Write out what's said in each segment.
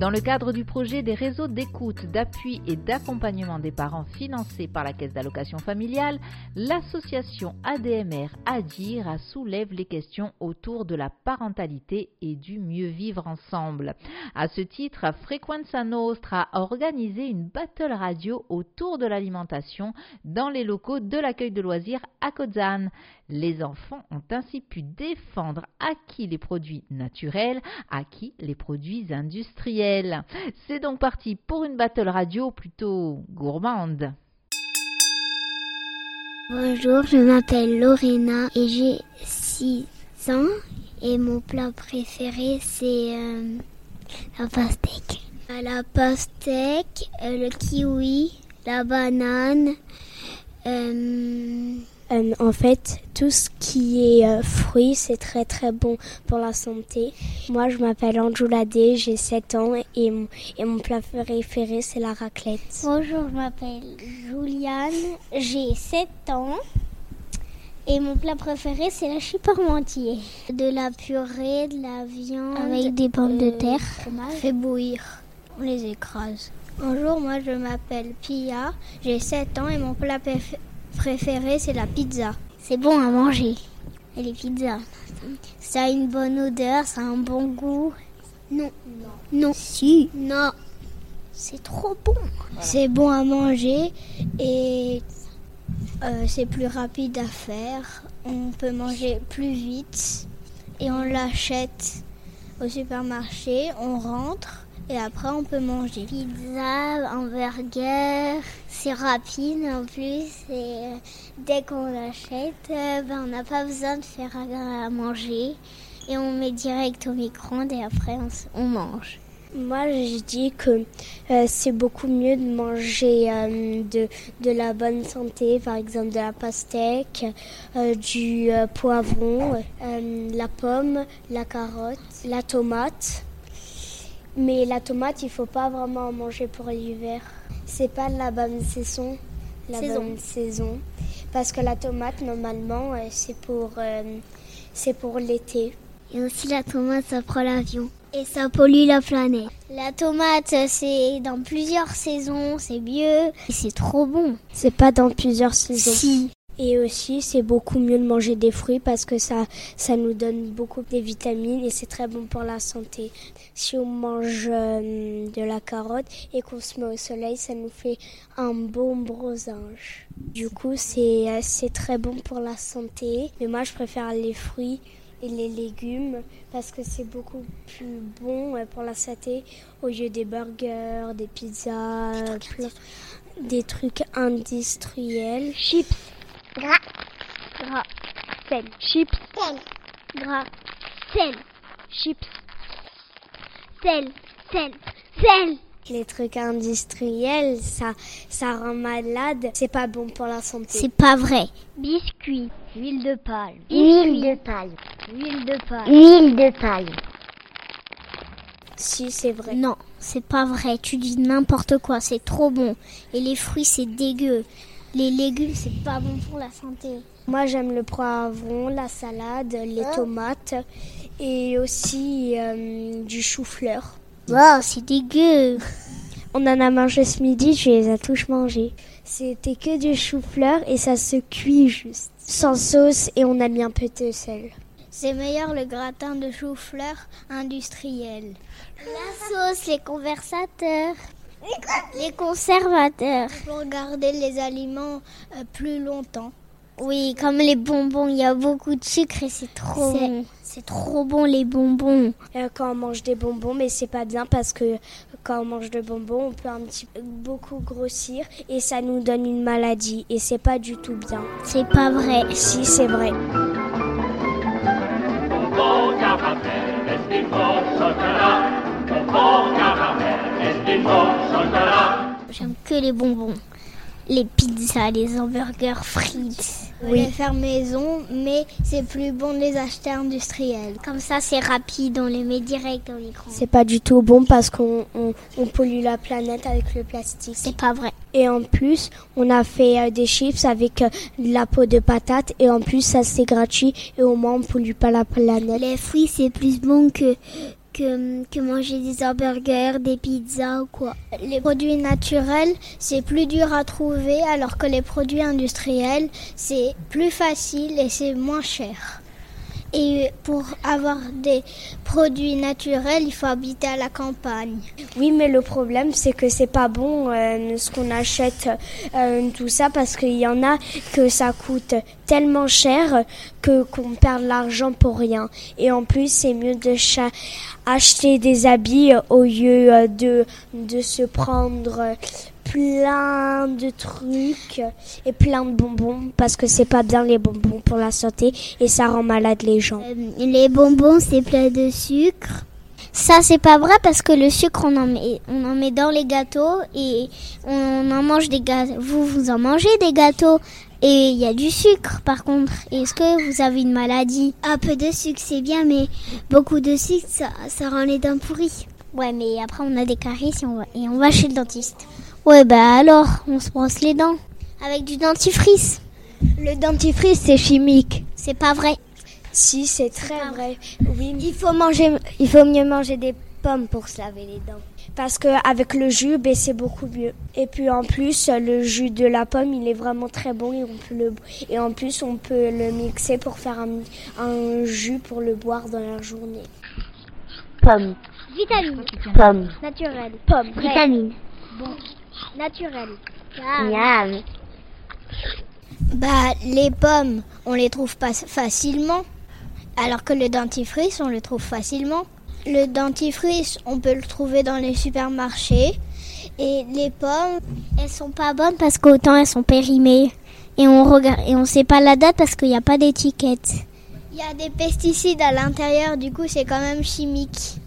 Dans le cadre du projet des réseaux d'écoute, d'appui et d'accompagnement des parents financés par la Caisse d'allocation familiale, l'association ADMR Adira soulève les questions autour de la parentalité et du mieux vivre ensemble. À ce titre, Frequenza Nostra a organisé une battle radio autour de l'alimentation dans les locaux de l'accueil de loisirs à Kozan. Les enfants ont ainsi pu défendre à qui les produits naturels, à qui les produits industriels. C'est donc parti pour une battle radio plutôt gourmande. Bonjour, je m'appelle Lorena et j'ai 6 ans et mon plat préféré c'est euh, la pastèque. La pastèque, euh, le kiwi, la banane, euh, euh, en fait, tout ce qui est euh, fruits, c'est très très bon pour la santé. Moi, je m'appelle Anjouladé, j'ai 7 ans et, et mon plat préféré, c'est la raclette. Bonjour, je m'appelle Juliane, j'ai 7 ans. Et mon plat préféré, c'est la chip parmentier. De la purée, de la viande. Avec des pommes de terre. Fait bouillir. On les écrase. Bonjour, moi je m'appelle Pia, j'ai 7 ans et mon plat préféré, c'est la pizza. C'est bon à manger. Et les pizzas. Ça a une bonne odeur, ça a un bon goût. Non. Non. Non. Si. Non. C'est trop bon. C'est bon à manger et euh, c'est plus rapide à faire. On peut manger plus vite et on l'achète au supermarché. On rentre et après on peut manger. Pizza, hamburger, c'est rapide en plus et euh, dès qu'on l'achète, euh, ben, on n'a pas besoin de faire à manger et on met direct au micro-ondes et après on, mange. Moi, je dis que euh, c'est beaucoup mieux de manger de, de, la bonne santé, par exemple de la pastèque, du poivron, la pomme, la carotte, la tomate. Mais la tomate, il faut pas vraiment en manger pour l'hiver. C'est pas la bonne saison, la bonne saison, parce que la tomate normalement euh, c'est pour euh, c'est pour l'été. Et aussi la tomate, ça prend l'avion et ça pollue la planète. La tomate, c'est dans plusieurs saisons, c'est mieux et c'est trop bon. C'est pas dans plusieurs saisons. Si. Et aussi, c'est beaucoup mieux de manger des fruits parce que ça, ça nous donne beaucoup de vitamines et c'est très bon pour la santé. Si on mange euh, de la carotte et qu'on se met au soleil, ça nous fait un bon brosage. Du coup, c'est, euh, c'est très bon pour la santé. Mais moi, je préfère les fruits et les légumes parce que c'est beaucoup plus bon euh, pour la santé au lieu des burgers, des pizzas, des trucs industriels. Chips Gras. Gras. Sel. Chips. Sel. Gras. Sel. Chips. Sel. Sel. Sel. Les trucs industriels, ça, ça rend malade. C'est pas bon pour la santé. C'est pas vrai. Biscuits. Huile de palme. Huile de palme. Huile de palme. Huile de palme. Si, c'est vrai. Non, c'est pas vrai. Tu dis n'importe quoi. C'est trop bon. Et les fruits, c'est dégueu. Les légumes, c'est pas bon pour la santé. Moi, j'aime le poivron, la salade, les ah. tomates et aussi euh, du chou-fleur. Wow, c'est dégueu. On en a mangé ce midi, je les ai tous mangés. C'était que du chou-fleur et ça se cuit juste. Sans sauce et on a mis un peu de sel. C'est meilleur le gratin de chou-fleur industriel. La sauce, les conversateurs. Les conservateurs. Pour garder les aliments euh, plus longtemps. Oui, comme les bonbons, il y a beaucoup de sucre et c'est trop bon. C'est trop bon les bonbons. Euh, quand on mange des bonbons, mais c'est pas bien parce que quand on mange des bonbons, on peut un petit peu beaucoup grossir et ça nous donne une maladie et c'est pas du tout bien. C'est pas vrai. Si, c'est vrai. J'aime que les bonbons, les pizzas, les hamburgers frites. Oui. Les faire maison, mais c'est plus bon de les acheter industriels. Comme ça, c'est rapide, on les met direct au micro. C'est pas du tout bon parce qu'on pollue la planète avec le plastique. C'est pas vrai. Et en plus, on a fait euh, des chips avec euh, de la peau de patate et en plus, ça c'est gratuit et au moins on pollue pas la planète. Les fruits, c'est plus bon que que, manger des hamburgers, des pizzas ou quoi. Les produits naturels, c'est plus dur à trouver alors que les produits industriels, c'est plus facile et c'est moins cher. Et pour avoir des produits naturels, il faut habiter à la campagne. Oui, mais le problème, c'est que c'est pas bon euh, ce qu'on achète, euh, tout ça, parce qu'il y en a que ça coûte tellement cher que qu'on perd l'argent pour rien. Et en plus, c'est mieux de acheter des habits au lieu euh, de de se prendre plein de trucs et plein de bonbons parce que c'est pas bien les bonbons pour la santé et ça rend malade les gens. Euh, les bonbons c'est plein de sucre. Ça c'est pas vrai parce que le sucre on en met on en met dans les gâteaux et on en mange des gâteaux. Vous vous en mangez des gâteaux et il y a du sucre par contre. Est-ce que vous avez une maladie? Un peu de sucre c'est bien mais beaucoup de sucre ça, ça rend les dents pourries. Ouais mais après on a des caries et on va, et on va chez le dentiste. Ouais, bah alors, on se brosse les dents avec du dentifrice. Le dentifrice, c'est chimique. C'est pas vrai. Si, c'est très vrai. Oui. Il faut manger, il faut mieux manger des pommes pour se laver les dents. Parce qu'avec le jus, ben, c'est beaucoup mieux. Et puis en plus, le jus de la pomme, il est vraiment très bon et on peut le et en plus on peut le mixer pour faire un, un jus pour le boire dans la journée. Pomme. Vitamine. Pomme. Naturelle. Pomme. Vitamine. Bon naturel. Bah, les pommes, on les trouve pas facilement, alors que le dentifrice, on le trouve facilement. Le dentifrice, on peut le trouver dans les supermarchés. Et les pommes, elles sont pas bonnes parce qu'autant elles sont périmées. Et on regarde et on sait pas la date parce qu'il n'y a pas d'étiquette. Il y a des pesticides à l'intérieur, du coup c'est quand même chimique.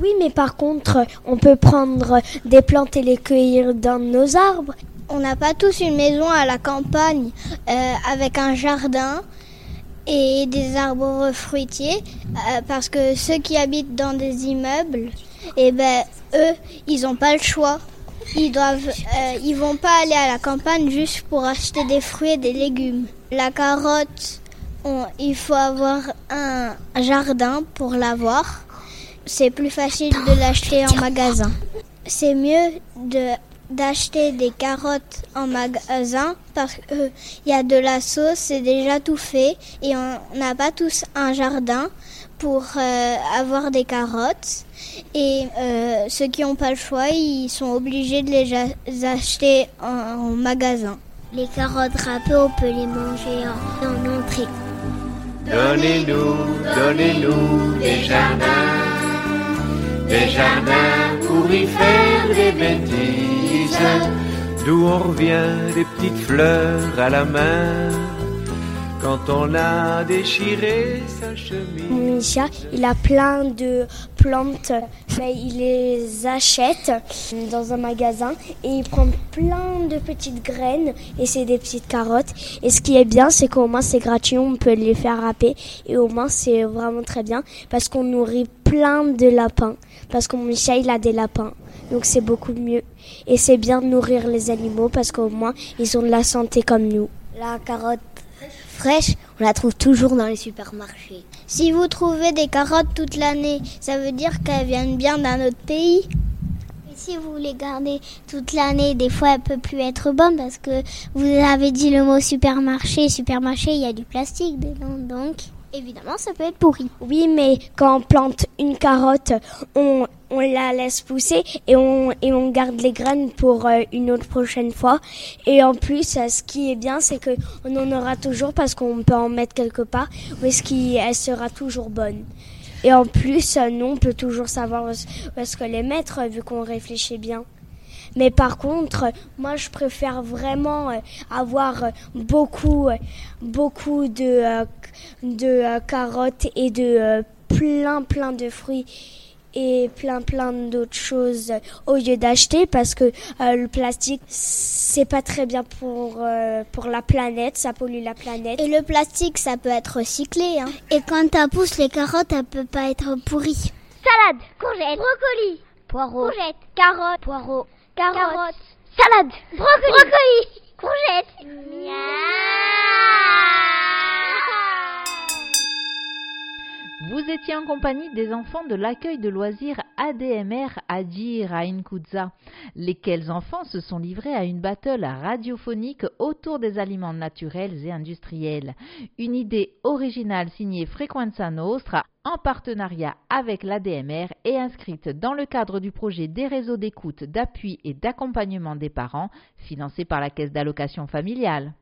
Oui, mais par contre, on peut prendre des plantes et les cueillir dans nos arbres. On n'a pas tous une maison à la campagne euh, avec un jardin et des arbres fruitiers euh, parce que ceux qui habitent dans des immeubles, eh ben eux, ils n'ont pas le choix. Ils doivent, euh, vont pas aller à la campagne juste pour acheter des fruits et des légumes. La carotte, il faut avoir un jardin pour l'avoir c'est plus facile de l'acheter en magasin. C'est mieux de d'acheter des carottes en magasin parce qu'il y a de la sauce, c'est déjà tout fait et on n'a pas tous un jardin pour euh, avoir des carottes. Et euh, ceux qui n'ont pas le choix, ils sont obligés de les acheter en, magasin. Les carottes râpées, on peut les manger en, en entrée. Donnez-nous, donnez-nous des jardins des jardins pour y faire des bêtises, d'où on revient des petites fleurs à la main. Quand on a déchiré sa chemise. Misha, il a plein de plantes, mais il les achète dans un magasin et il prend plein de petites graines et c'est des petites carottes. Et ce qui est bien, c'est qu'au moins c'est gratuit, on peut les faire râper et au moins c'est vraiment très bien parce qu'on nourrit plein de lapins parce que mon chat il a des lapins. Donc c'est beaucoup mieux. Et c'est bien de nourrir les animaux parce qu'au moins ils ont de la santé comme nous. La carotte fraîche, on la trouve toujours dans les supermarchés. Si vous trouvez des carottes toute l'année, ça veut dire qu'elles viennent bien d'un autre pays? Si vous les gardez toute l'année, des fois elles peuvent plus être bonnes parce que vous avez dit le mot supermarché. Supermarché, il y a du plastique dedans, donc évidemment, ça peut être pourri. Oui, mais quand on plante une carotte, on, la laisse pousser et on, garde les graines pour euh, une autre prochaine fois. Et en plus, euh, ce qui est bien, c'est qu'on en aura toujours parce qu'on peut en mettre quelque part, où est-ce qu'elle sera toujours bonne. Et en plus, euh, nous, on peut toujours savoir où est-ce que les mettre, vu qu'on réfléchit bien. Mais par contre, moi, je préfère vraiment euh, avoir beaucoup, euh, beaucoup de, euh, de carottes et de plein, plein de fruits et plein plein d'autres choses au lieu d'acheter parce que le plastique c'est pas très bien pour pour la planète, ça pollue la planète. Et le plastique ça peut être recyclé hein. Et quand tu pousses les carottes, elles peuvent pas être pourries. Salade, courgette, brocoli, poireau, courgette, carotte, poireau, carotte, salade, brocoli, brocoli courgette. Vous étiez en compagnie des enfants de l'accueil de loisirs ADMR Adir à Inkutza, lesquels enfants se sont livrés à une battle radiophonique autour des aliments naturels et industriels. Une idée originale signée Frequenza Nostra en partenariat avec l'ADMR et inscrite dans le cadre du projet des réseaux d'écoute, d'appui et d'accompagnement des parents financé par la Caisse d'allocation familiale.